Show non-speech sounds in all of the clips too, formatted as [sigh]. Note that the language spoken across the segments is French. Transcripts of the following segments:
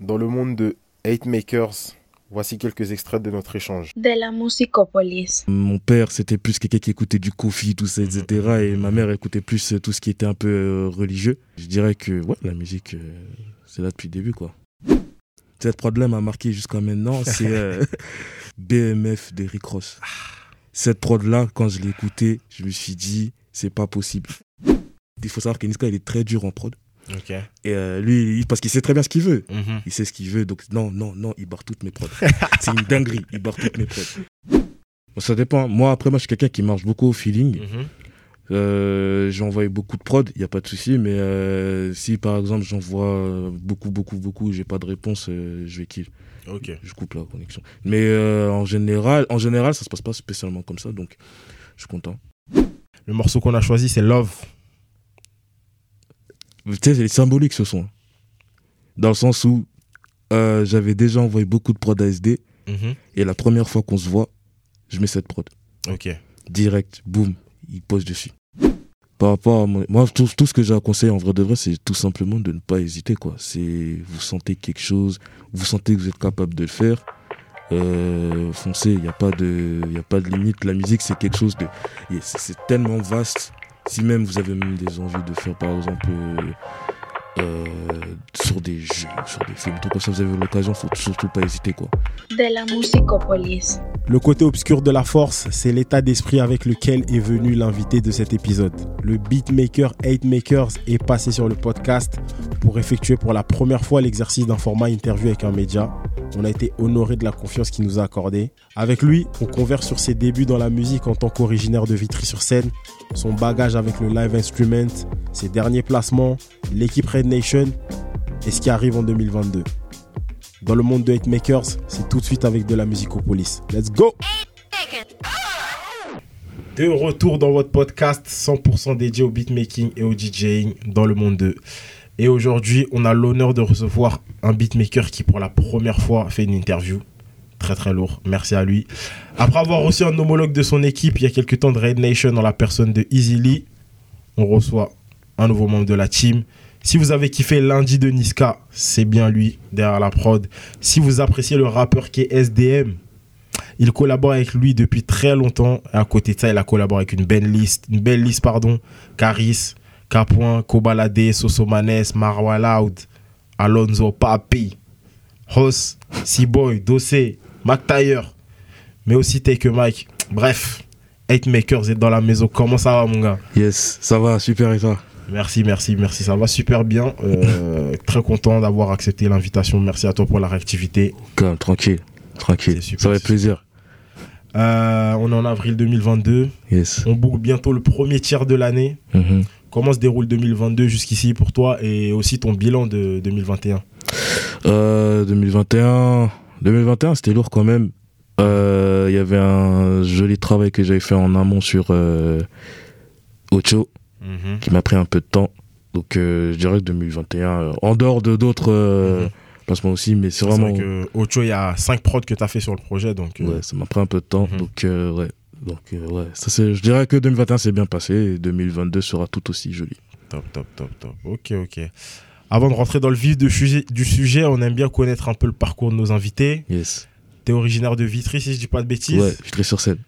Dans le monde de Hate Makers, voici quelques extraits de notre échange. De la musicopolis. Mon père, c'était plus quelqu'un qui écoutait du Kofi, tout ça, etc. Et ma mère écoutait plus euh, tout ce qui était un peu euh, religieux. Je dirais que ouais, la musique, euh, c'est là depuis le début, quoi. Cette prod-là m'a marqué jusqu'à maintenant, c'est euh, [laughs] BMF de Rick Ross. Cette prod-là, quand je l'ai écoutée, je me suis dit, c'est pas possible. Il faut savoir que Niska, il est très dur en prod. Ok. Et euh, lui, parce qu'il sait très bien ce qu'il veut. Mhm. Il sait ce qu'il veut, donc non, non, non, il barre toutes mes prods. [laughs] c'est une dinguerie, il barre toutes mes prods. Bon, ça dépend. Moi, après, moi, je suis quelqu'un qui marche beaucoup au feeling. Mhm. Euh, j'envoie beaucoup de prod, il n'y a pas de souci, mais euh, si par exemple j'envoie beaucoup, beaucoup, beaucoup, j'ai pas de réponse, je vais kill. Ok. Je coupe la connexion. Mais en, général, en général, ça se passe pas spécialement comme ça, donc je suis content. Le morceau qu'on a choisi, c'est Love. Tu sais, symbolique ce son. Dans le sens où euh, j'avais déjà envoyé beaucoup de prod à SD, Mhm. et la première fois qu'on se voit, je mets cette prod. Ok. direct, boum, il pose dessus. Par rapport à mon- moi, tout, tout ce que j'ai à conseiller en vrai de vrai, c'est tout simplement de ne pas hésiter, quoi. C'est, vous sentez quelque chose, vous sentez que vous êtes capable de le faire, euh, foncez, il n'y a pas de, y a pas de limite. La musique, c'est quelque chose de, c'est tellement vaste. Si même vous avez même des envies de faire, par exemple, euh, euh, sur des jeux, sur des films, tout comme ça, vous avez l'occasion, faut surtout pas hésiter, quoi. De la musicopolis. Le côté obscur de la force, c'est l'état d'esprit avec lequel est venu l'invité de cet épisode. Le beatmaker Hate Makers est passé sur le podcast pour effectuer pour la première fois l'exercice d'un format interview avec un média. On a été honoré de la confiance qu'il nous a accordée. Avec lui, on converse sur ses débuts dans la musique en tant qu'originaire de Vitry-sur-Seine, son bagage avec le live instrument, ses derniers placements, l'équipe Red Nation et ce qui arrive en 2022. Dans le monde de Hate Makers, c'est tout de suite avec de la musicopolis. Let's go! De retour dans votre podcast 100% dédié au beatmaking et au DJing dans le monde 2. Et aujourd'hui, on a l'honneur de recevoir un beatmaker qui, pour la première fois, fait une interview. Très très lourd. Merci à lui. Après avoir reçu un homologue de son équipe il y a quelques temps de Red Nation dans la personne de Easily, on reçoit un nouveau membre de la team. Si vous avez kiffé lundi de Niska, c'est bien lui derrière la prod. Si vous appréciez le rappeur qui est SDM, il collabore avec lui depuis très longtemps. À côté de ça, il a collaboré avec une belle liste, une belle liste pardon. Caris, Capoin, Kobalade, Sosomanes, Marwa Loud, Alonso Papi, Hoss, Seaboy, Dossé, Mac Taylor, mais aussi Take Mike. Bref, 8 Makers est dans la maison. Comment ça va, mon gars? Yes, ça va, super et toi? Merci, merci, merci. Ça va super bien. Euh, [laughs] très content d'avoir accepté l'invitation. Merci à toi pour la réactivité. Calme, tranquille, tranquille. Super, ça être plaisir. Euh, on est en avril 2022. Yes. On boucle bientôt le premier tiers de l'année. Mhm. Comment se déroule 2022 jusqu'ici pour toi et aussi ton bilan de 2021 Euh, 2021, 2021 c'était lourd quand même. Euh, Il y avait un joli travail que j'avais fait en amont sur euh, Ocho qui m'a pris un peu de temps. Donc euh, je dirais que 2021, euh, en dehors de d'autres euh, Mhm. placements aussi, mais c'est C'est vraiment... vrai que Ocho, il y a 5 prods que tu as fait sur le projet. Donc, euh, Ouais, ça m'a pris un peu de temps. Mhm. Donc euh, ouais. Donc euh, ouais, ça je dirais que 2021 c'est bien passé et 2022 sera tout aussi joli. top, top, top, top. Ok, ok. Avant de rentrer dans le vif du sujet, du sujet, on aime bien connaître un peu le parcours de nos invités. Yes. Tu es originaire de Vitry, si je dis pas de bêtises. Ouais, suis sur scène.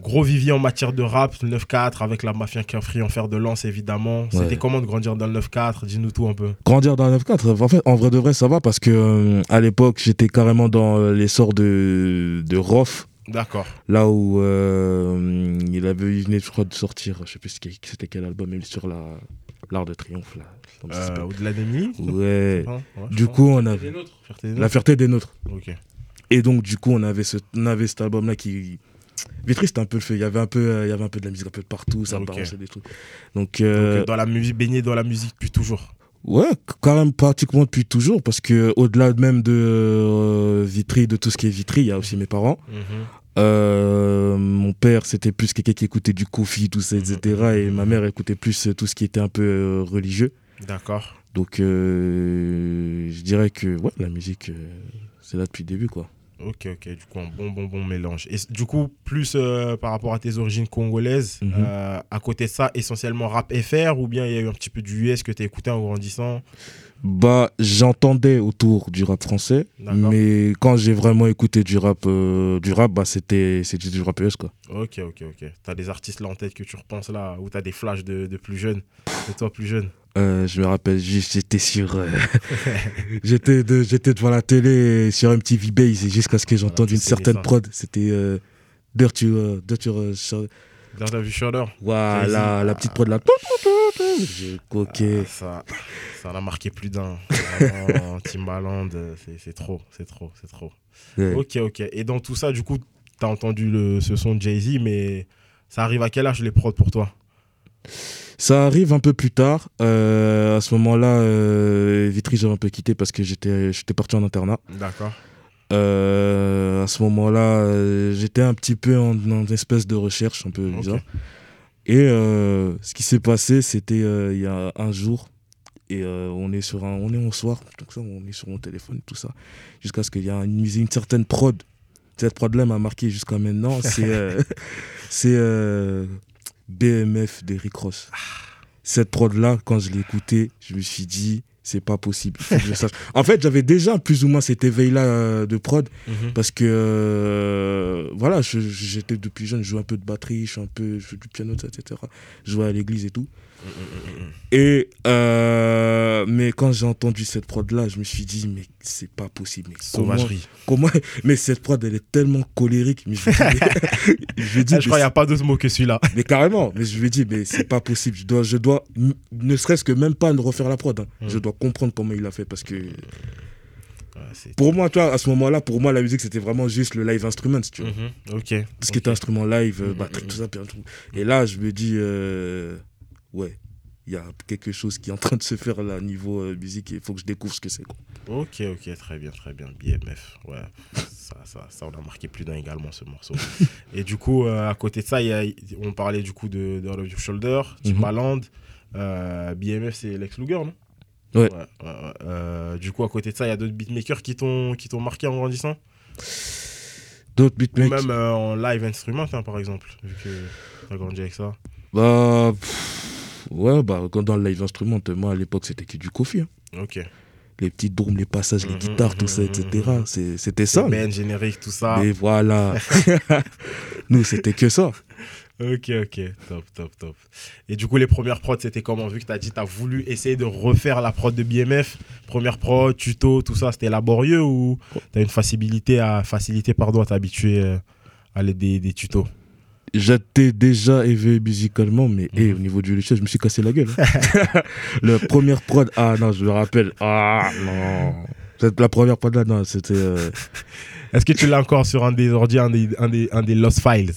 Gros vivier en matière de rap, le 9-4, avec la mafia Cafri en fer de lance, évidemment. C'était Ouais. comment de grandir dans le 9-4 Dis-nous tout un peu. Grandir dans le 9-4, en fait, en vrai de vrai, ça va parce que euh, à l'époque, j'étais carrément dans euh, l'essor de, de Roth, D'accord. là où euh, il avait il venait, je crois, de sortir, je sais plus c'était c'était quel album, même sur la l'art de triomphe là. comme ça Euh, s'appelle. Au-delà des nuits ouais. Hein, ouais, Du coup, on avait la fierté des nôtres. Ok. Et donc, du coup, on avait, ce, on avait cet album-là qui. Vitry, c'était un peu le feu. Il y avait un peu, euh, il y avait un peu de la musique un peu de partout, ça Ok. balançait des trucs. Donc, euh, dans la musique, baigné dans la musique depuis toujours. ouais, quand même pratiquement depuis toujours, parce que au-delà même de euh, Vitry, de tout ce qui est Vitry, il y a aussi mes parents. Euh, mon père, c'était plus quelqu'un qui écoutait du Kofi, tout ça, etc. Et ma mère écoutait plus euh, tout ce qui était un peu euh, religieux. D'accord. Donc, euh, je dirais que ouais, la musique, c'est là depuis le début, quoi. Ok, ok. Du coup, un bon, bon, bon mélange. Et du coup, plus euh, par rapport à tes origines congolaises, Mhm. euh, à côté de ça, essentiellement rap FR ou bien il y a eu un petit peu du US que tu as écouté en grandissant? Bah, j'entendais autour du rap français, mais quand j'ai vraiment écouté du rap, euh, du rap, bah c'était c'était du rap US quoi. Ok, ok, ok. T'as des artistes là en tête que tu repenses là, ou t'as des flashs de, de plus jeunes, de toi plus jeune? Euh, je me rappelle juste, j'étais sur, euh, [laughs] j'étais de, j'étais devant la télé sur MTV Base et jusqu'à ce que j'entende tous une certaine prod, c'était Dirty, Dirty, Dans ta vue Shoulder voilà, la petite prod là. Ah, ça, ça en a marqué plus d'un. [laughs] Timbaland, c'est trop, c'est trop, c'est trop. Ok, ok. Et dans tout ça, du coup, t'as entendu le, ce son de Jay-Z, mais ça arrive à quel âge les prods pour toi? Ça arrive un peu plus tard. Euh, à ce moment-là, euh, Vitry, j'avais un peu quitté parce que j'étais j'étais parti en internat. D'accord. Euh, à ce moment-là, euh, j'étais un petit peu en, en espèce de recherche, un peu Ok. bizarre. Et euh, ce qui s'est passé, c'était il y a un jour. Et on est sur un, on est au soir, donc ça, on est sur mon téléphone, tout ça, jusqu'à ce qu'il y ait une, certaine prod. Cette prod-là m'a marqué jusqu'à maintenant. C'est [laughs] c'est BMF d'Eric Ross. Cette prod-là, quand je l'ai écoutée, je me suis dit, c'est pas possible. il faut que je sache. [laughs] En fait, j'avais déjà plus ou moins cet éveil-là euh, de prod Mhm. parce que euh, voilà, j'étais depuis jeune, je jouais un peu de batterie, je, suis un peu, je joue du piano, etc. Je jouais à l'église et tout. Et euh, mais quand j'ai entendu cette prod là, je me suis dit mais c'est pas possible. Mais comment, Sauvagerie. comment Mais cette prod elle est tellement colérique. Mais je dis, [laughs] je dis, Ah, je crois qu'il n'y a pas d'autre mot que celui-là. mais carrément, mais je me dis, mais c'est pas possible. Je dois, je dois, ne serait-ce que même pas ne refaire la prod. hein. Mm. Je dois comprendre comment il a fait parce que Ouais, pour moi, tu vois, à ce moment-là, pour moi, la musique c'était vraiment juste le live instrument, tu vois. Mhm. Ok. Tout ce qui était instrument live, euh, batterie, mm, tout ça. puis un truc. Et là, je me dis, euh, ouais, il y a quelque chose qui est en train de se faire là, niveau euh, musique, et il faut que je découvre ce que c'est. quoi. Ok, ok, très bien, très bien. BMF, ouais. ça, ça, ça, on a marqué plus d'un également ce morceau. [laughs] Et du coup, euh, à côté de ça, y a- on parlait du coup de, de All of Your Shoulder, Mhm. Timbaland. euh, BMF, c'est Lex Luger, non? Ouais. ouais, ouais. Du coup, à côté de ça, il y a d'autres beatmakers qui t'ont marqué en grandissant? D'autres Ou beatmakers. même en live instrument, hein, par exemple, vu que t'as grandi avec ça? Bah, pff, ouais, bah, quand dans le live instrument, moi à l'époque, c'était que du Kofi. hein. Ok. Les petits drums, les passages, les Mhm, guitares, tout ça, mhm, etc. C'était ça. Ben, générique, tout ça. Mais voilà. [laughs] Nous, c'était que ça. Ok, ok, top, top, top. Et du coup, les premières prods, c'était comment? Vu que tu as dit tu as voulu essayer de refaire la prod de BMF, première prod, tuto, tout ça, c'était laborieux ou tu as une facilité à, facilité, pardon, à t'habituer euh, à l'aide des, des tutos? J'étais déjà éveillé musicalement, mais eh, Mhm. au niveau du logiciel, je me suis cassé la gueule. hein. [laughs] la première prod, ah non, je me rappelle. Ah non. La première prod là, non, c'était. euh, Est-ce que tu l'as encore sur un des ordi, un des, un des, un des Lost Files?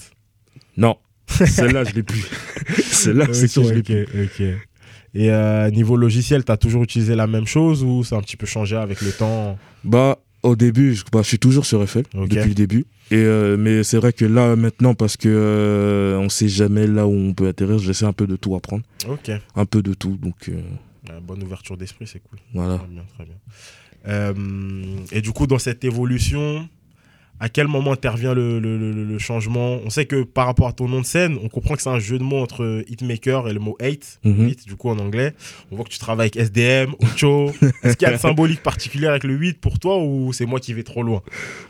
Non. Celle-là, je l'ai plus. [laughs] Celle-là, c'est sûr, je l'ai plus. ok. Et euh, niveau logiciel, tu as toujours utilisé la même chose ou ça a un petit peu changé avec le temps? Bah, au début, je, bah, je suis toujours sur FL depuis le début. Et, euh, mais c'est vrai que là, maintenant, parce que euh, on sait jamais là où on peut atterrir, j'essaie un peu de tout apprendre. Ok. Un peu de tout. Donc, euh, Euh, bonne ouverture d'esprit, c'est cool. voilà. Très bien, très bien. Euh, et du coup, dans cette évolution, à quel moment intervient le, le- le- le changement On sait que par rapport à ton nom de scène, on comprend que c'est un jeu de mots entre hitmaker et le mot hate, hit, du coup en anglais. On voit que tu travailles avec SDM, Ocho. [laughs] Est-ce qu'il y a une symbolique particulière avec le 8 pour toi ou c'est moi qui vais trop loin?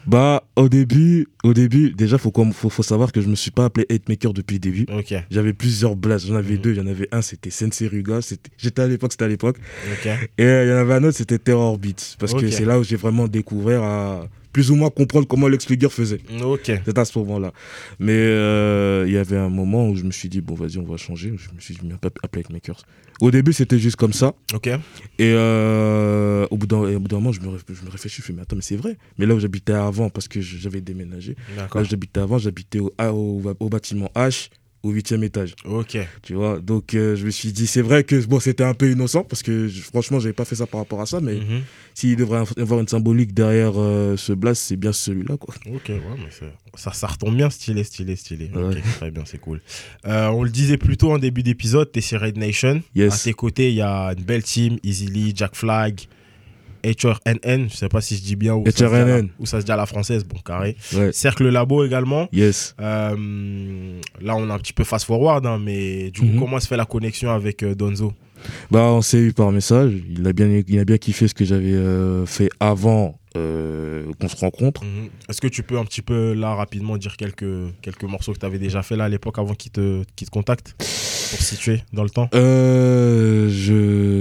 Bah, au début, au début, déjà, faut, faut, faut savoir que je me suis pas appelé Hitmaker depuis le début. Ok, J'avais plusieurs blasts. J'en avais Mhm. deux. Il y en avait un, c'était Sensei Ruga. c'était- J'étais à l'époque, c'était à l'époque. Et euh, il y en avait un autre, c'était Terror Beats. Parce que c'est là où j'ai vraiment découvert à plus ou moins comprendre comment Lex Luger faisait. Ok, C'est à ce moment-là. Mais euh, il y avait un moment où je me suis dit, bon, vas-y, on va changer. Je me suis mis à appeler Hitmakers. Au début, c'était juste comme ça. ok. Et euh, au bout d'un moment, je me, je me réfléchis, je fais, mais attends, mais c'est vrai. Mais là où j'habitais avant, parce que j'avais déménagé, là où j'habitais avant, j'habitais au, au bâtiment H, au huitième étage. Ok, Tu vois, donc euh, je me suis dit, c'est vrai que bon, c'était un peu innocent, parce que je- franchement, j'avais pas fait ça par rapport à ça, mais Mhm. s'il devrait y avoir une symbolique derrière euh, ce blast, c'est bien celui-là, quoi. Ok, ouais, mais c'est- ça, ça retombe bien, stylé, stylé, stylé. Ok, Ouais. très bien, c'est cool. Euh, on le disait plus tôt en début d'épisode, t'es sur Red Nation. À Yes. tes côtés, il y a une belle team, Easily, Jack Flag, HRNN, je sais pas si je dis bien, ou, ça se dit à la- HRNN. ou ça se dit à la française, bon, carré. Ouais. Cercle Labo également. Yes. Euh, là, on a un petit peu fast-forward, hein, mais du coup, Mhm. comment se fait la connexion avec euh, Donzo? Bah, on s'est eu par message. Il a bien, il a bien kiffé ce que j'avais euh, fait avant euh, qu'on se rencontre. Mhm. Est-ce que tu peux un petit peu là rapidement dire quelques, quelques morceaux que tu avais déjà fait là à l'époque avant qu'il te, qu'il te contacte? Pour situer dans le temps? Euh, je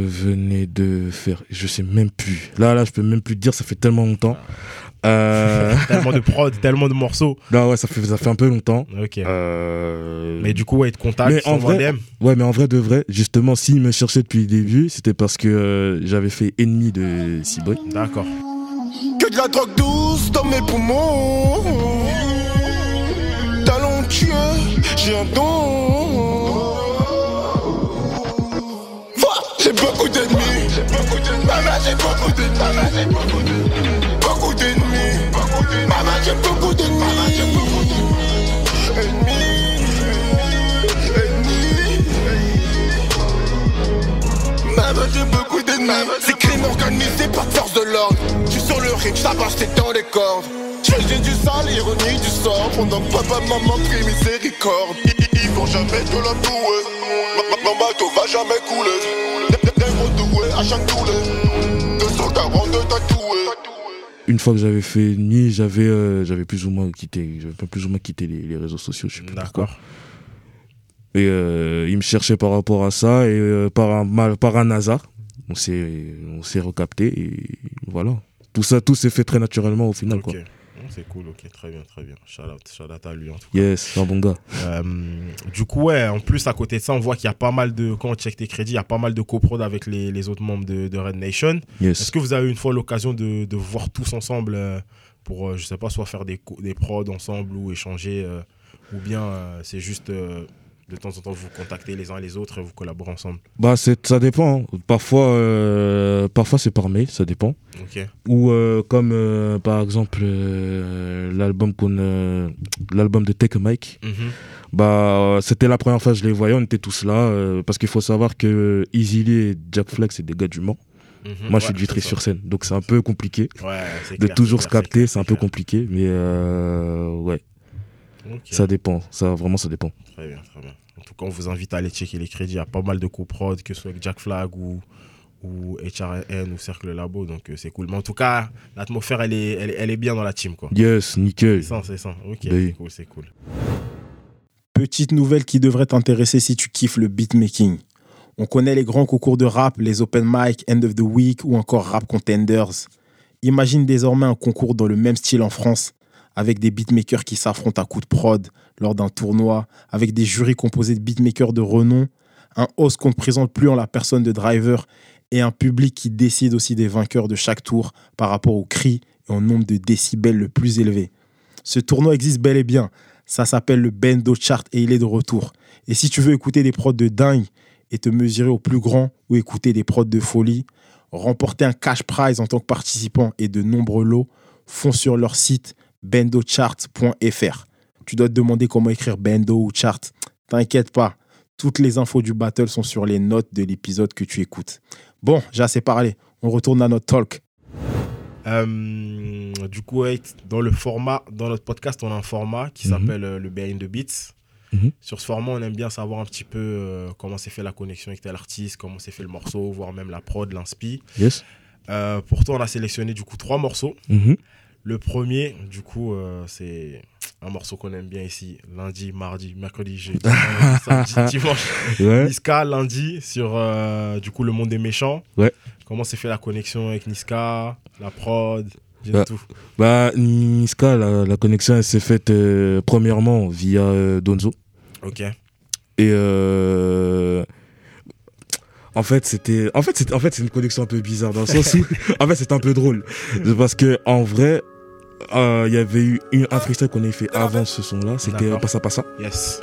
venais de faire, je sais même plus. Là, là, je peux même plus te dire. Ça fait tellement longtemps. Euh, [laughs] Tellement de prod, tellement de morceaux. là, ouais, ça fait, ça fait un peu longtemps. Ok. Euh, Mais du coup, ouais, il te contacte, Mais en vrai- DM. Ouais, mais en vrai de vrai, justement, s'il me cherchait depuis le début, c'était parce que euh, j'avais fait ennemi de Seaboy. D'accord. Que de la drogue douce dans mes poumons. Talentueux, j'ai un don. Voilà, J'ai beaucoup d'ennemis. Maman, j'ai beaucoup d'ennemis. Beaucoup d'ennemis. Maman, j'ai beaucoup d'ennemis. Ennemis. Ennemis. Maman, j'ai beaucoup d'ennemis. C'est crime organisé par force de l'ordre. Tu sur le ring, ça passe tes dans les cordes. J'ai du sale, ironie du sort. Pendant papa, maman prie miséricorde. Ils, vont jamais te la. Mon bateau va jamais couler. Des- des- Des mots doués à chaque douleur. 242 tatoués. Une fois que j'avais fait ennemi, j'avais euh, j'avais plus ou moins quitté, j'avais pas plus ou moins quitté les, les réseaux sociaux. Je sais plus pourquoi. D'accord. Et euh, il me cherchait par rapport à ça et euh, par un mal, par un hasard, on s'est on s'est recapté et voilà. Tout ça, tout s'est fait très naturellement au final Ok. quoi. C'est cool, ok, très bien, très bien. Shout out, shout out à lui en tout cas. Yes, c'est un bon gars. Euh, du coup, ouais, en plus, à côté de ça, on voit qu'il y a pas mal de. Quand on check tes crédits, il y a pas mal de coprod avec les, les autres membres de, de Red Nation. Yes. Est-ce que vous avez une fois l'occasion de, de vous voir tous ensemble euh, pour, euh, je sais pas, soit faire des, des prods ensemble ou échanger Ou bien c'est juste de temps en temps vous contactez les uns les autres et vous collaborez ensemble Bah c'est ça dépend. Parfois euh, parfois c'est par mail, ça dépend. Ou euh, comme euh, par exemple l'album qu'on l'album de Take a Mike. Mhm. Bah c'était la première fois que je les voyais, on était tous là parce qu'il faut savoir que Easy Lee et Jack Flex c'est des gars du Mans. Mhm. Moi je suis Ouais, de Vitry sur scène, donc c'est un peu compliqué Ouais, de clair, toujours se capter, c'est un peu compliqué, mais ouais, Ça dépend, ça vraiment ça dépend. Très bien, très bien. En tout cas, on vous invite à aller checker les crédits. Il y a pas mal de coprod, que ce soit avec Jack Flag ou, ou HRN ou Cercle Labo. Donc, euh, c'est cool. Mais en tout cas, l'atmosphère, elle est, elle, est- elle est bien dans la team. quoi. Yes, nickel. C'est ça, c'est ça. Ok, c'est cool, c'est cool. Petite nouvelle qui devrait t'intéresser si tu kiffes le beatmaking. On connaît les grands concours de rap, les open mic, end of the week ou encore rap contenders. Imagine désormais un concours dans le même style en France, avec des beatmakers qui s'affrontent à coups de prod lors d'un tournoi, avec des jurys composés de beatmakers de renom, un host qu'on ne présente plus en la personne de driver et un public qui décide aussi des vainqueurs de chaque tour par rapport au cri et au nombre de décibels le plus élevé. Ce tournoi existe bel et bien. Ça s'appelle le Bendo Chart et il est de retour. Et si tu veux écouter des prods de dingue et te mesurer au plus grand ou écouter des prods de folie, remporter un cash prize en tant que participant et de nombreux lots, fonce sur leur site bendochart.fr. Tu dois te demander comment écrire Bendo ou Chart. T'inquiète pas, toutes les infos du battle sont sur les notes de l'épisode que tu écoutes. Bon, j'ai assez parlé. On retourne à notre talk. Euh, du coup, dans le format, dans notre podcast, on a un format qui Mhm. s'appelle euh, le Behind the Beats. Mhm. Sur ce format, on aime bien savoir un petit peu euh, comment s'est fait la connexion avec tel artiste, comment s'est fait le morceau, voire même la prod, l'inspi. Yes. Euh, pour toi, on a sélectionné du coup trois morceaux. Mhm. Le premier, du coup, euh, c'est un morceau qu'on aime bien ici. Lundi, mardi, mercredi, jeudi, [laughs] samedi, dimanche. Ouais. Niska, lundi, sur euh, du coup Le Monde des Méchants. Ouais. Comment s'est fait la connexion avec Niska, la prod, Bah, tout? Bah Niska, la, la connexion elle s'est faite euh, premièrement via Donzo. Ok. Et en fait, c'était en fait c'est en fait c'est une connexion un peu bizarre dans le sens où [laughs] en fait c'est un peu drôle parce que en vrai euh, il y avait eu une, un freestyle qu'on avait fait avant ce son là, c'était. Passa Passa. Yes.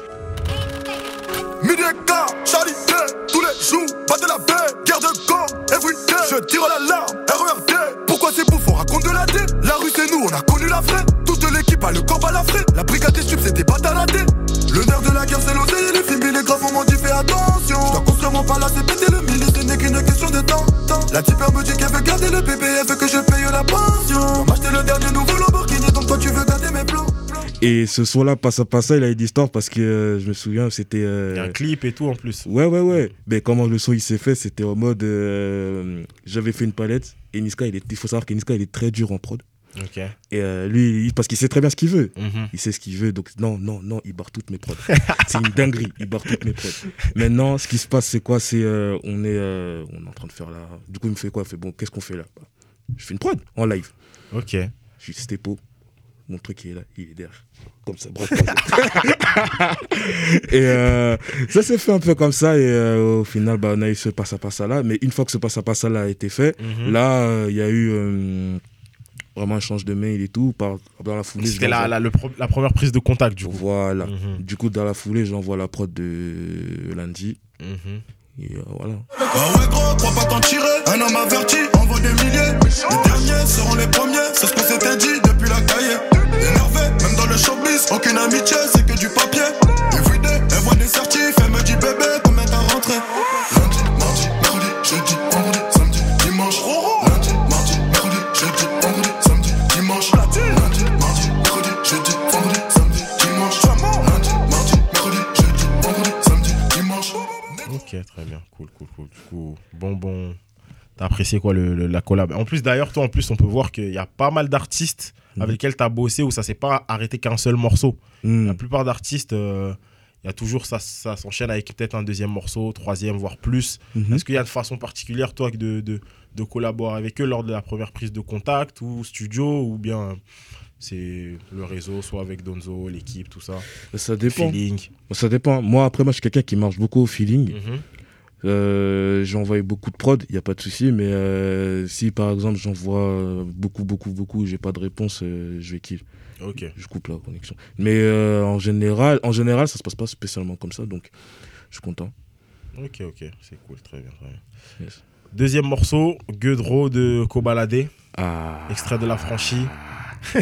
Day, tous les jours, pas de la baie, guerre de camp, everyday. Je tire l'alarme, RERD. Pourquoi c'est bouffon, raconte de la D La rue c'est nous, on a connu la vraie. Toute l'équipe a le camp à la frais. La brigade des subs, c'est des nerf de la guerre, c'est l'oseille et les films, les graves, on m'en dit fais attention. Je dois construire mon palace et péter le milieu, ce n'est qu'une question de temps. temps. La tipeur me dit qu'elle veut garder le bébé, elle veut que je paye la pension. M'acheter le dernier nouveau Lamborghini, donc toi tu veux garder mes plans. Et ce son-là, Passa Passa, il a une histoire parce que euh, je me souviens, c'était. euh, Il y a un clip et tout en plus. Ouais, ouais, ouais. Mais comment le son il s'est fait, c'était en mode. euh, J'avais fait une palette et Niska, il, est... il faut savoir que Niska, il est très dur en prod. Ok. Et euh, lui, parce qu'il sait très bien ce qu'il veut. Mhm. Il sait ce qu'il veut, donc non, non, non, il barre toutes mes prods. [laughs] c'est une dinguerie, il barre toutes mes prods. Maintenant, ce qui se passe, c'est quoi? C'est euh, on est, euh, on est en train de faire là. Du coup, il me fait quoi? Il fait bon, qu'est-ce qu'on fait là? Bah, Je fais une prod en live. Ok. Je suis Stepo. Mon truc il est là, il est derrière. Comme ça, croisés. [laughs] et ça s'est fait un peu comme ça. Et au final, bah, on a eu ce passe à passe là. Mais une fois que ce passe à passe là a été fait, Mhm. là, il y a eu vraiment un échange de mail et tout. Par, dans la foulée, C'était la, la, la première prise de contact du coup. Voilà. Mhm. Du coup, dans la foulée, j'envoie la prod de lundi. Mhm. Et euh, voilà. Ah ouais gros, crois pas t'en tirer Un homme averti, envoie des milliers Les derniers seront les premiers C'est ce qu'on s'était dit depuis la cahier Énervé, même dans le showbiz Aucune amitié, c'est que du papier Everyday, elle voit des certifs Elle me dit bébé, combien t'as rentré? Lundi, mardi, mercredi, jeudi, vendredi, Cool, cool, cool. Du coup, bon, bon. T'as apprécié quoi le, le- la collab? En plus, d'ailleurs, toi, en plus, on peut voir qu'il y a pas mal d'artistes Mhm. avec lesquels t'as bossé où ça s'est pas arrêté qu'un seul morceau. Hmm. La plupart d'artistes, euh, il y a toujours ça, ça s'enchaîne avec peut-être un deuxième morceau, troisième, voire plus. Mhm. Est-ce qu'il y a une façon particulière, toi, de, de, de collaborer avec eux lors de la première prise de contact ou studio ou bien euh, c'est le réseau, soit avec Donzo, l'équipe, tout ça? Ça dépend. Feeling. Ça dépend. Moi, après, moi, je suis quelqu'un qui marche beaucoup au feeling. Mhm. Euh, j'ai envoyé beaucoup de prod, il n'y a pas de souci, mais euh, si par exemple j'envoie euh, beaucoup, beaucoup, beaucoup, j'ai pas de réponse, euh, je vais kill. Ok. Je coupe la connexion. Mais en, général, en général, ça se passe pas spécialement comme ça, donc je suis content. Ok, ok, c'est cool, très bien, très bien. Yes. Deuxième morceau, Gueudreau de Kobalade, Ah. extrait de la franchise. [laughs]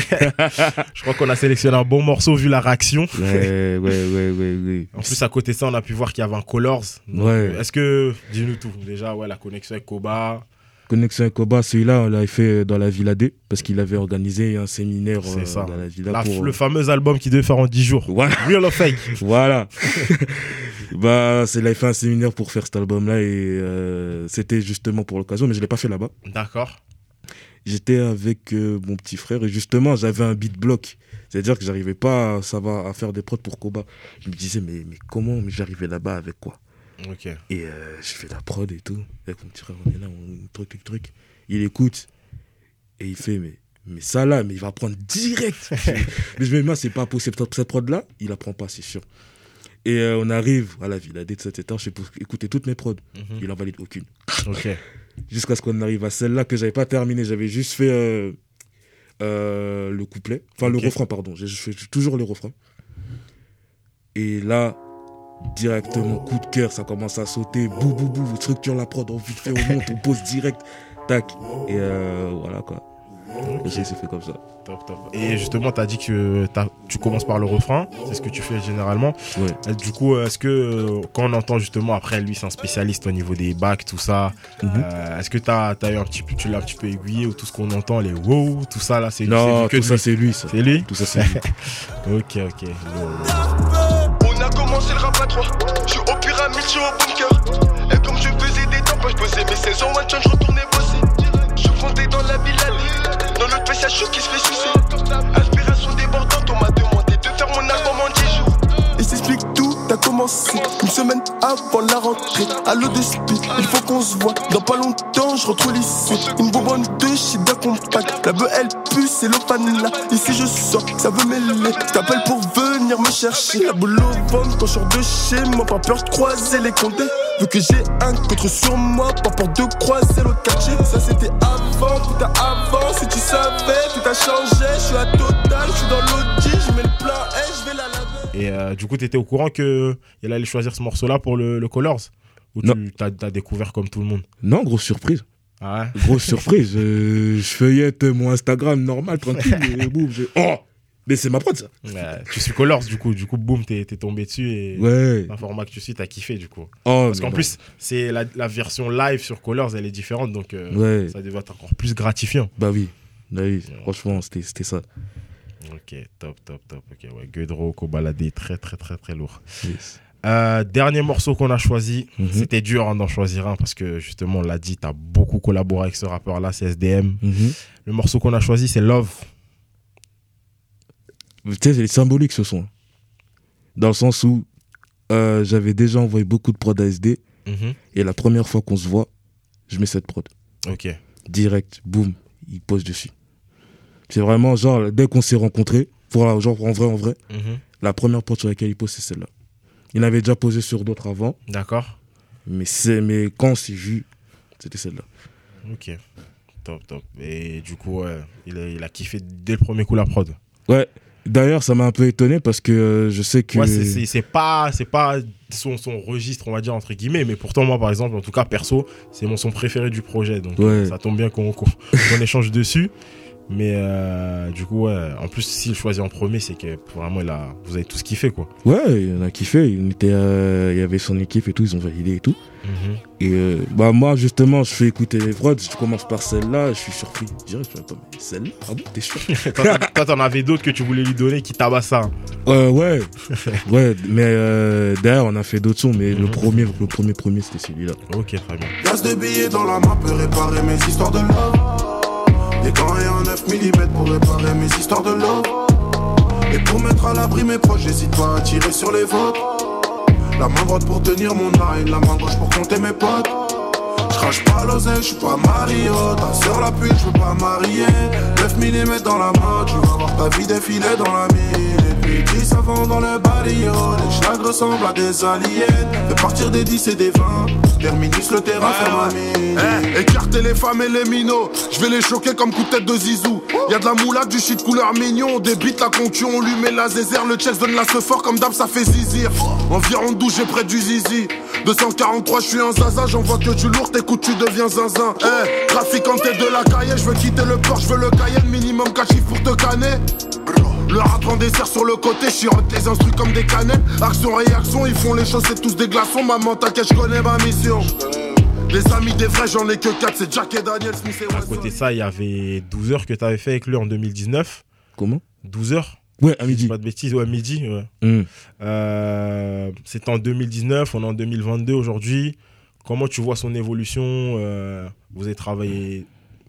Je crois qu'on a sélectionné un bon morceau vu la réaction. Ouais, ouais, ouais, ouais, ouais. En plus, à côté de ça, on a pu voir qu'il y avait un Colors. Ouais. euh, Est-ce que, dis-nous tout, déjà, ouais, la connexion avec Koba, Connexion avec Koba, celui-là, on l'avait fait dans la Villa D, parce qu'il avait organisé un séminaire euh, ça. dans la Villa la- pour... le fameux album qu'il devait faire en 10 jours. Ouais. Real or fake? [laughs] Voilà. [laughs] bah, c'est là, il fait un séminaire pour faire cet album-là et euh, c'était justement pour l'occasion, mais je l'ai pas fait là-bas. D'accord. J'étais avec euh, mon petit frère et justement, j'avais un beat block. C'est-à-dire que j'arrivais pas à, savoir, à faire des prods pour Koba. Je me disais, mais, mais comment j'arrivais là-bas avec quoi? Et euh, je fais la prod et tout. Avec mon petit frère, on est là, on truc, truc, truc. Il écoute et il fait, mais, mais ça là, mais il va prendre direct. [laughs] mais je me dis, moi, c'est pas possible. Cette- Cette prod-là, il la prend pas, c'est sûr. Et euh, on arrive à la ville, à etc. Je fais pour écouter toutes mes prods. Mhm. Il en valide aucune. Ok. [laughs] Jusqu'à ce qu'on arrive à celle-là que j'avais pas terminée. J'avais juste fait euh, euh, le couplet. Enfin, le refrain, pardon. J'ai fait toujours le refrain. Et là, directement, coup de cœur, ça commence à sauter. Bou, bou, bou, structure la prod, on vite fait, on monte, on pose direct. Tac. Et euh, voilà quoi. Et ça, c'est fait comme ça. Top, top. Et justement, tu as dit que t'as- tu commences par le refrain. C'est ce que tu fais généralement. Ouais. Et Du coup, est-ce que euh, quand on entend justement, après lui, c'est un spécialiste au niveau des bacs, tout ça. Mhm. euh, est-ce que t'as, as eu un petit peu, tu l'as un petit peu aiguillé ou tout ce qu'on entend, les wow, tout ça là, c'est Non, c'est que tout ça, lui? c'est lui, ça. C'est lui? Tout ça, c'est lui. [laughs] Ok, ok. On a commencé le rap à 3 Je suis au pyramide, je suis au bunker Et comme je faisais des temps, je posais mes 16 ans One shot, je retournais bosser Je fondais dans la ville PC, chose qui se fait sucer Une semaine avant la rentrée. À l'eau de il faut qu'on se voit. Dans pas longtemps, je retrouve l'ici Une bonbonne de shit d'un compact La beuh, elle pue, c'est le là Ici je sors, ça veut mêler. T'appelles pour venir me chercher. La boule au ventre quand je sors de chez moi Pas peur de croiser les condés. Vu que j'ai un contre sur moi Pas peur de croiser l'autre quartier. Ça c'était avant, tout à avant Si tu savais, tout a changé. Je suis à Total, je suis dans l'audi Je mets le plein et je vais la Et euh, du coup, tu étais au courant qu'il allait choisir ce morceau-là pour le, le Colors? Ou tu t'as, t'as découvert comme tout le monde? Non, grosse surprise. Ah ouais? [laughs] Grosse surprise. euh, je feuillette mon Instagram normal, tranquille. et [laughs] boum, je- Oh Mais c'est ma prod, ça. Tu suis Colors du coup, du coup, boum, t'es, tombé dessus et Ouais. un format que tu suis, t'as kiffé du coup. Oh, Parce qu'en plus, c'est la, la version live sur Colors, elle est différente, donc euh, Ouais. ça devait être encore plus gratifiant. Bah oui. Bah oui, franchement, c'était ça. Ok, top, top, top. Ok, ouais. Guedro, Kobalade, très, très, très, très lourd. Euh, dernier morceau qu'on a choisi, Mhm. c'était dur hein, d'en choisir un parce que justement, on l'a dit, tu as beaucoup collaboré avec ce rappeur-là, c'est SDM. Mhm. Le morceau qu'on a choisi, c'est Love. Tu sais, c'est symbolique ce son. Dans le sens où euh, j'avais déjà envoyé beaucoup de prod à SD Mhm. et la première fois qu'on se voit, je mets cette prod. Ok. Direct, boum, il pose dessus. C'est vraiment genre, dès qu'on s'est rencontrés, pour, genre en vrai, en vrai, Mhm. la première prod sur laquelle il pose, c'est celle-là. Il avait déjà posé sur d'autres avant, D'accord. mais, c'est, mais quand on s'est vu, c'était celle-là. Ok. Top, top. Et du coup, ouais, il, a, il a kiffé dès le premier coup la prod. Ouais, d'ailleurs, ça m'a un peu étonné parce que euh, je sais que. Ouais, c'est- pas, pas son, son registre, on va dire, entre guillemets, mais pourtant, moi, par exemple, en tout cas, perso, c'est mon son préféré du projet. Donc, Ouais. ça tombe bien qu'on échange dessus. Mais euh, du coup, ouais, en plus, s'il choisit en premier, c'est que vraiment, il a, vous avez qu'il fait, quoi. Ouais, il en a kiffé. Il, était, euh, il y avait son équipe et tout, ils ont validé et tout. Mhm. Et euh, bah moi justement je fais écouter les prods, je commence par celle-là, je suis surpris. Je dirais, attends, mais celle-là Ah bon, t'es sûr? [laughs] Toi, t'en avais d'autres que tu voulais lui donner qui tabassent ça. euh, Ouais, [laughs] ouais, mais euh, derrière on a fait d'autres sons, mais le Mhm. premier, le premier premier c'était celui-là. Ok, très bien. De billets dans la main peut réparer mes histoires de love. Des gants et un 9 mm pour réparer mes histoires de love. Et pour mettre à l'abri mes proches, j'hésite pas à tirer sur les vôtres. La main droite pour tenir mon line, la main gauche pour compter mes potes. Je crache pas l'oseille, je suis pas Mario. Ta sœur la pute, je veux pas marier. 9 mm dans la main, tu vas voir ta vie défiler dans la mine. Et puis 10 avant dans le barrio. Les schlags ressemblent à des alliés. De partir des 10 et des 20. Terminus le terrain, ma mine. Eh, écartez les femmes et les minots. Je vais les choquer comme coup de tête de zizou. Y'a de la moulade, du shit couleur mignon. On débite la concu, on lui met la zézère. Le chest donne la ce fort comme d'hab, ça fait zizir. Environ 12, j'ai près du zizi. 243, je suis un zaza. J'envoie que du lourd, t'écoutes, tu deviens zinzin. Eh, trafiquant tête de la cahier. Je veux quitter le port, je veux le cahier. Minimum 4 chiffres pour te canner. Le rap en dessert sur le côté, chirote les instrus comme des canettes. Action, réaction, ils font les choses, c'est tous des glaçons. Maman, t'inquiète, je connais ma mission. Les amis des vrais, j'en ai que 4, c'est Jack et Daniel Smith et À côté de ça, il y avait 12 heures que tu avais fait avec lui en 2019. Comment? 12 heures Ouais, à midi. Pas de bêtises, ouais, midi. ouais. Hum. Euh, C'était en 2019, on est en 2022 aujourd'hui. Comment tu vois son évolution euh, Vous avez travaillé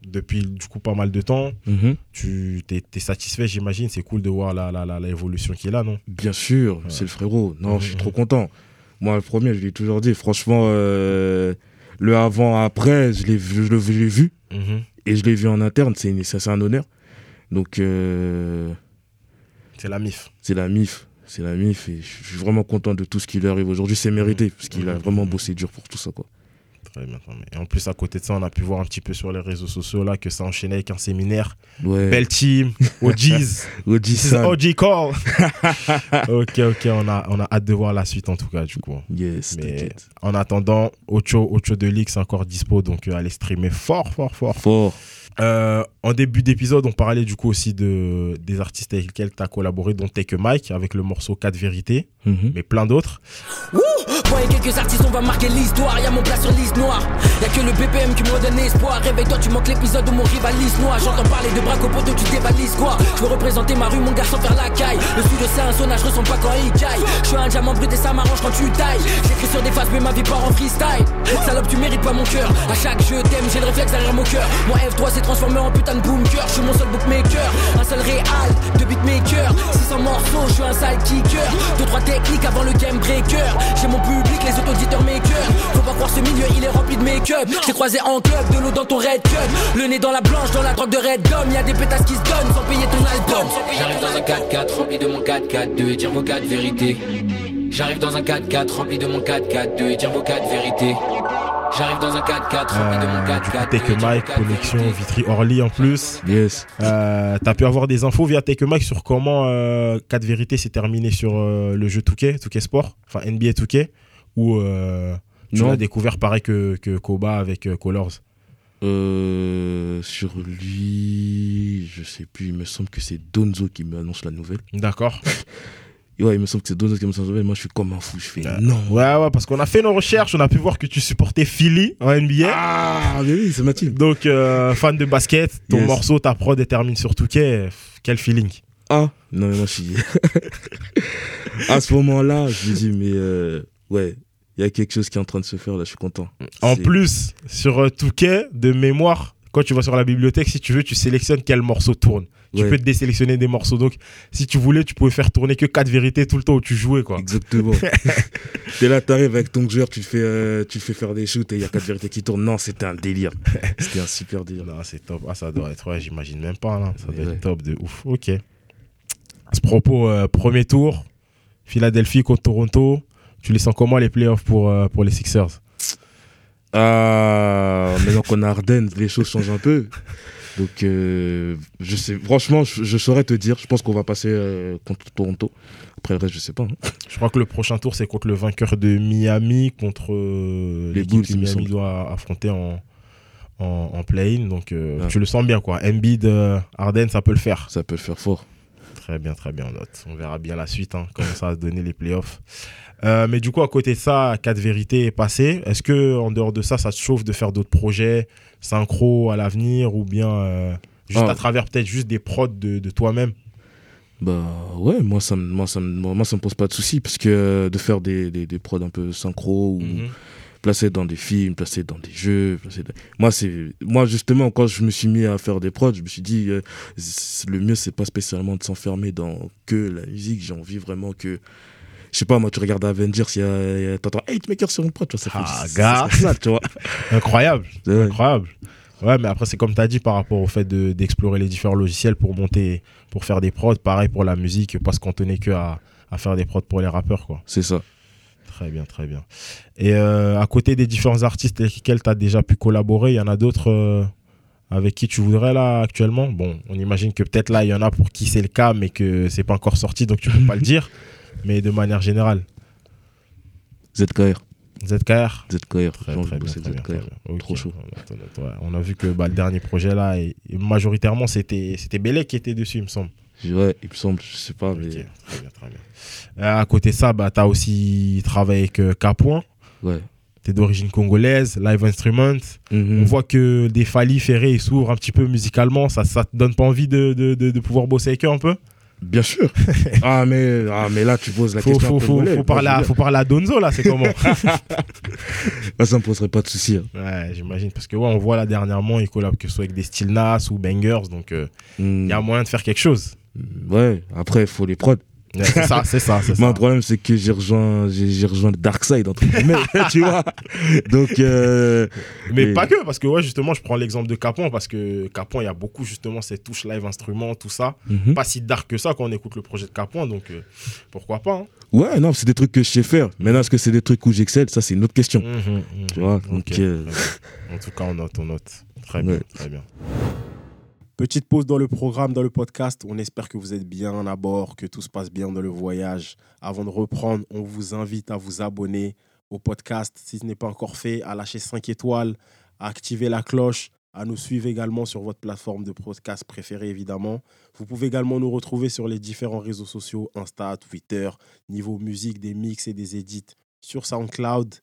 depuis du coup pas mal de temps. Mhm. Tu t'es, t'es satisfait, j'imagine. C'est cool de voir la, la, la, l'évolution qui est là, non? Bien sûr, c'est le frérot. Non, je suis Mhm. trop content. Moi, le premier, je l'ai toujours dit. Franchement, euh, le avant-après, je l'ai vu, je vu Mhm. et je l'ai vu en interne. C'est une- ça, c'est un honneur. Donc, euh, C'est la MIF. c'est la MIF. C'est la MIF et je suis vraiment content de tout ce qui lui arrive aujourd'hui. C'est mérité parce qu'il a vraiment bossé dur pour tout ça. Quoi. Très bien. Et en plus, à côté de ça, on a pu voir un petit peu sur les réseaux sociaux là que ça enchaînait avec un séminaire. Ouais. Belle team, OGs. San. OG call. [laughs] ok, ok, on a, on a hâte de voir la suite en tout cas, du coup. Yes, Mais en attendant, Ocho, Ocho de League, c'est encore dispo, donc euh, allez streamer fort, fort, fort. Fort. Euh, en début d'épisode, on parlait du coup aussi de, des artistes avec lesquels tu as collaboré, dont Take a Mike, avec le morceau 4 vérités, Mhm. mais plein d'autres. Voyez quelques artistes, on va marquer l'histoire. Y'a mon plat sur liste noire. Y'a que le BPM qui me redonne espoir. Réveille-toi, tu manques l'épisode où mon rivalise noir. J'entends parler de braque au poteau, tu dévalises quoi? Je veux représenter ma rue, mon gars, sans faire la caille. Le sud c'est un sauna, je ressens pas quand il caille. Je suis un diamant brut et ça m'arrange quand tu tailles. J'écris sur des faces, mais ma vie part en freestyle. Salope, tu mérites pas mon cœur. À chaque jeu t'aime, j'ai le réflexe derrière mon cœur. Mon F3 s'est transformé en putain de bunker. Je suis mon seul bookmaker. Un seul réal, deux beatmakers. 600 morceaux, je suis un side kicker. Deux, trois techniques avant le game breaker. J'ai mon public, les auditeurs makers. Faut pas croire ce milieu, il est rempli de make-up. J'ai croisé en club, de l'eau dans ton red cup. Le nez dans la blanche, dans la drogue de red gum. Y'a des pétasses qui se donnent sans payer ton album. J'arrive dans un 4x4 rempli de mon 4x4 et dire vos 4 vérités. J'arrive dans un 4x4 rempli de mon 4x4 et dire vos 4 vérités. J'arrive dans un 4x4 rempli de mon Euh, 4x4 du coup, Take a Mike, connexion Vitry-Orly en plus. Yes. Euh, T'as pu avoir des infos via Take a Mike sur comment euh, 4 vérités s'est terminé sur euh, le jeu 2K, 2K Sport, enfin NBA 2K, ou euh, tu l'as découvert pareil que, que Koba avec euh, Colors Euh, sur lui, je sais plus, il me semble que c'est Donzo qui m'annonce la nouvelle. D'accord. [laughs] Ouais, il me semble que c'est Donzo qui m'annonce la nouvelle. Moi, je suis comme un fou. Je fais Euh, non. Ouais, ouais, parce qu'on a fait nos recherches, on a pu voir que tu supportais Philly en NBA. Ah, mais oui, c'est ma team. Donc, euh, fan de basket, ton Yes. morceau, ta prod, elle termine sur 2K. Quel feeling Ah, non, mais moi, je suis. [laughs] à ce moment-là, je me dis, mais ouais, il y a quelque chose qui est en train de se faire là, je suis content. En plus, sur euh, Touquet, de mémoire, quand tu vas sur la bibliothèque, si tu veux, tu sélectionnes quel morceau tourne. Tu Ouais. peux te désélectionner des morceaux. Donc, si tu voulais, tu pouvais faire tourner que 4 vérités tout le temps où tu jouais, quoi. Exactement. [laughs] T'es là, t'arrives avec ton joueur, tu fais, euh, tu fais faire des shoots et il y a quatre vérités qui tournent. Non, c'était un délire. [laughs] C'était un super délire. Non, c'est top. Ah, ça doit être, ouais, j'imagine même pas, là. Ça doit Ouais. être top de ouf. Ok. À ce propos, euh, premier tour, Philadelphie contre Toronto. Tu les sens comment les playoffs pour, euh, pour les Sixers? Ah, maintenant qu'on a Ardennes, les choses changent un peu. Donc, euh, je sais, franchement, je, je saurais te dire. Je pense qu'on va passer euh, contre Toronto. Après le reste, je sais pas. hein. Je crois que le prochain tour, c'est contre le vainqueur de Miami, contre Les l'équipe Bulls, que Miami doit affronter en, en, en play-in. Donc, Ah. tu le sens bien, quoi. Embiid, Harden, ça peut le faire. Ça peut le faire fort. Très bien, très bien, on note. On verra bien la suite, hein, comment ça va se donner les playoffs. Euh, mais du coup, à côté de ça, 4 vérités est passé. Est-ce que en dehors de ça, ça te chauffe de faire d'autres projets synchro à l'avenir ou bien euh, juste Ah. à travers peut-être juste des prods de, de toi-même? Bah ouais, moi ça me, moi, ça me, moi, ça me pose pas de soucis parce que de faire des, des, des prods un peu synchro ou Mhm. Placés dans des films, placés dans des jeux. placés dans- Moi, c'est, moi justement, quand je me suis mis à faire des prods, je me suis dit euh, le mieux c'est pas spécialement de s'enfermer dans que la musique. J'ai envie vraiment que je sais pas, moi, tu regardes Avengers, il y a, t'entends sur une prod, tu vois, ça fait Ah, ça- gars. ça- tu vois. [laughs] Incroyable, incroyable. Ouais, mais après, c'est comme tu as dit par rapport au fait de- d'explorer les différents logiciels pour monter, pour faire des prods. Pareil pour la musique, pas se cantonner que à, à faire des prods pour les rappeurs, quoi. C'est ça. Très bien, très bien. Et euh, à côté des différents artistes avec lesquels tu as déjà pu collaborer, il y en a d'autres euh, avec qui tu voudrais là actuellement? Bon, on imagine que peut-être là, il y en a pour qui c'est le cas, mais que c'est pas encore sorti, donc tu peux pas le dire. [laughs] Mais de manière générale, ZKR. ZKR ZKR. Très, très bien, bien, bien. Trop chaud. on a vu que bah, le dernier projet là, et, et majoritairement, c'était c'était Belek qui était dessus, il me semble. Ouais, il me semble, je sais pas, mais. Très bien, très bien. Euh, à côté de ça, bah, tu as aussi travaillé avec euh, K-Point. Ouais. Tu es d'origine congolaise, live instrument. Mhm. On voit que des Fali Ferré s'ouvrent un petit peu musicalement. Ça, ça te donne pas envie de, de, de, de pouvoir bosser avec eux un peu? Bien sûr. [laughs] ah, mais, ah, mais là, tu poses la faut, question. faut, faut, faut, parler à, faut parler à Donzo là, c'est comment? [laughs] Ça me poserait pas de soucis. hein. Ouais, j'imagine. Parce que ouais, on voit là dernièrement, ils collabent que ce soit avec des styles Nas ou Bangers. Donc il Hmm. y a moyen de faire quelque chose. Ouais, après, il faut les prods. Ouais, c'est ça, c'est ça. c'est [laughs] le problème, c'est que j'ai rejoint, j'ai, j'ai rejoint le Dark Side, entre guillemets, [laughs] tu vois. Donc, euh, Mais Et- pas que, parce que ouais, justement, je prends l'exemple de Capon, parce que Capon, il y a beaucoup justement ces touches live instruments, tout ça. mhm. Pas si dark que ça quand on écoute le projet de Capon, donc euh, pourquoi pas. hein. ouais, non, c'est des trucs que je sais faire. Maintenant, est-ce que c'est des trucs où j'excelle? Ça, c'est une autre question. Mhm, mhm. Tu vois, donc, euh. En tout cas, on note, on note. Très bien, très bien. Petite pause dans le programme, dans le podcast. On espère que vous êtes bien à bord, que tout se passe bien dans le voyage. Avant de reprendre, on vous invite à vous abonner au podcast si ce n'est pas encore fait, à lâcher 5 étoiles, à activer la cloche, à nous suivre également sur votre plateforme de podcast préférée, évidemment. Vous pouvez également nous retrouver sur les différents réseaux sociaux, Insta, Twitter, niveau musique, des mix et des edits sur SoundCloud.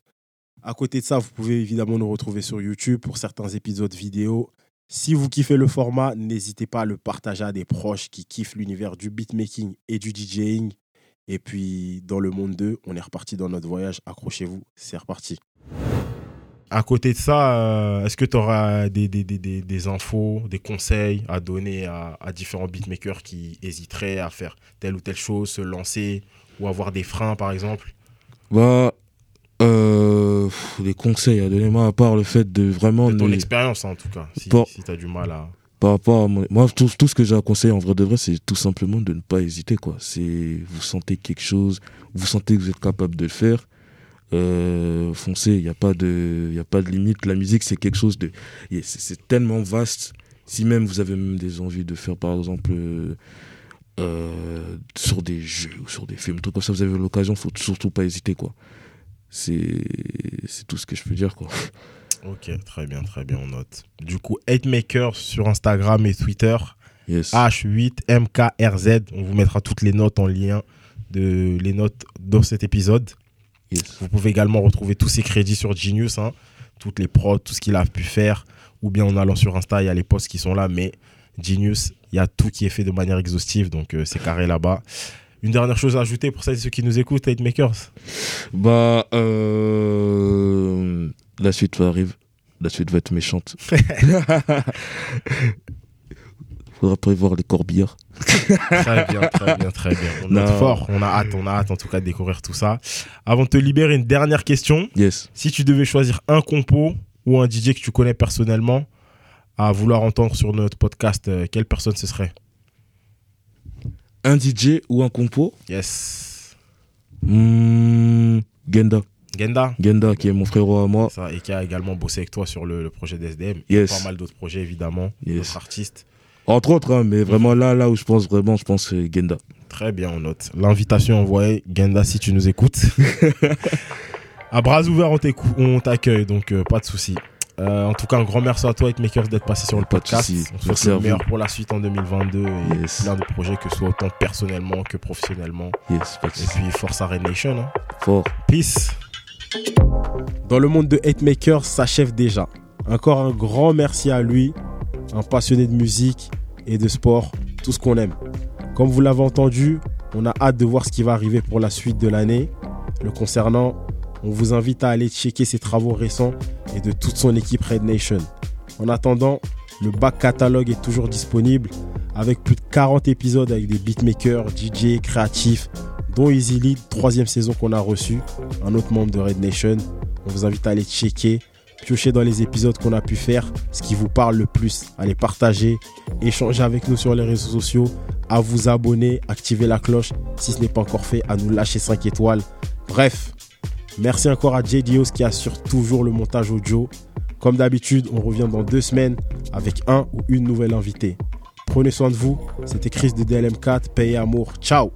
À côté de ça, vous pouvez évidemment nous retrouver sur YouTube pour certains épisodes vidéo. Si vous kiffez le format, n'hésitez pas à le partager à des proches qui kiffent l'univers du beatmaking et du DJing. Et puis, dans le monde 2, on est reparti dans notre voyage. Accrochez-vous, c'est reparti. À côté de ça, euh, est-ce que tu auras des, des, des, des, des infos, des conseils à donner à, à différents beatmakers qui hésiteraient à faire telle ou telle chose, se lancer ou avoir des freins, par exemple? Bah, euh, pff, les conseils à donner, moi, à part le fait de vraiment. De ton expérience, en tout cas, si, Bon. si tu as du mal à. par rapport à mon- moi tout, tout ce que j'ai à conseiller en vrai de vrai c'est tout simplement de ne pas hésiter quoi c'est vous sentez quelque chose vous sentez que vous êtes capable de le faire euh, foncez il n'y a pas de il y a pas de limite la musique c'est quelque chose de c'est tellement vaste si même vous avez même des envies de faire par exemple euh, euh, sur des jeux ou sur des films trucs comme ça vous avez l'occasion faut surtout pas hésiter quoi c'est tout ce que je peux dire quoi Ok, très bien, très bien, on note. Du coup, 8makers sur Instagram et Twitter, yes H8MKRZ. On vous mettra toutes les notes en lien de les notes dans cet épisode. yes Vous pouvez également retrouver tous ses crédits sur Genius, hein, toutes les prods, tout ce qu'il a pu faire, ou bien en allant sur Insta, il y a les posts qui sont là, mais Genius. Il y a tout qui est fait de manière exhaustive, donc euh, c'est carré là-bas. Une dernière chose à ajouter pour celles et ceux qui nous écoutent, Makers Bah, euh, la suite va arriver. La suite va être méchante. [laughs] Faudra prévoir les corbillards. Très bien, très bien, très bien. On Non. fort, on a hâte, on a hâte en tout cas de découvrir tout ça. Avant de te libérer, une dernière question. Yes. Si tu devais choisir un compo ou un DJ que tu connais personnellement à vouloir entendre sur notre podcast, euh, quelle personne ce serait? Un DJ ou un compo? Yes. Hmm, Genda. Genda Genda, qui est mon frérot à moi. ça, et qui a également bossé avec toi sur le, le projet d'SDM. Yes. Pas mal d'autres projets évidemment, Yes. d'autres artistes. Entre autres, hein, mais vraiment là, là où je pense vraiment, je pense Genda. Très bien, on note. L'invitation envoyée, Genda, si tu nous écoutes. [laughs] à bras ouverts, on t'accueille, donc euh, pas de souci. Euh, en tout cas, un grand merci à toi, Hitmakers, d'être passé sur le Pas podcast. On te Merci le vous. meilleur pour la suite en 2022 et Yes. plein de projets, que ce soit autant personnellement que professionnellement. Yes, Et puis, force à Red Nation. hein. Fort. Peace. Dans le monde de Hate Maker s'achève déjà. Encore un grand merci à lui, un passionné de musique et de sport, tout ce qu'on aime. Comme vous l'avez entendu, on a hâte de voir ce qui va arriver pour la suite de l'année. Le concernant, on vous invite à aller checker ses travaux récents et de toute son équipe Red Nation. En attendant, le back catalogue est toujours disponible avec plus de 40 épisodes avec des beatmakers, DJ, créatifs, dont Easy Lead, troisième saison qu'on a reçu, un autre membre de Red Nation. On vous invite à aller checker, piocher dans les épisodes qu'on a pu faire, ce qui vous parle le plus, à les partager, échanger avec nous sur les réseaux sociaux, à vous abonner, activer la cloche si ce n'est pas encore fait, à nous lâcher 5 étoiles. Bref, merci encore à JDOS qui assure toujours le montage audio. Comme d'habitude, on revient dans deux semaines avec un ou une nouvelle invitée. Prenez soin de vous, c'était Chris de DLM4, paix et amour. Ciao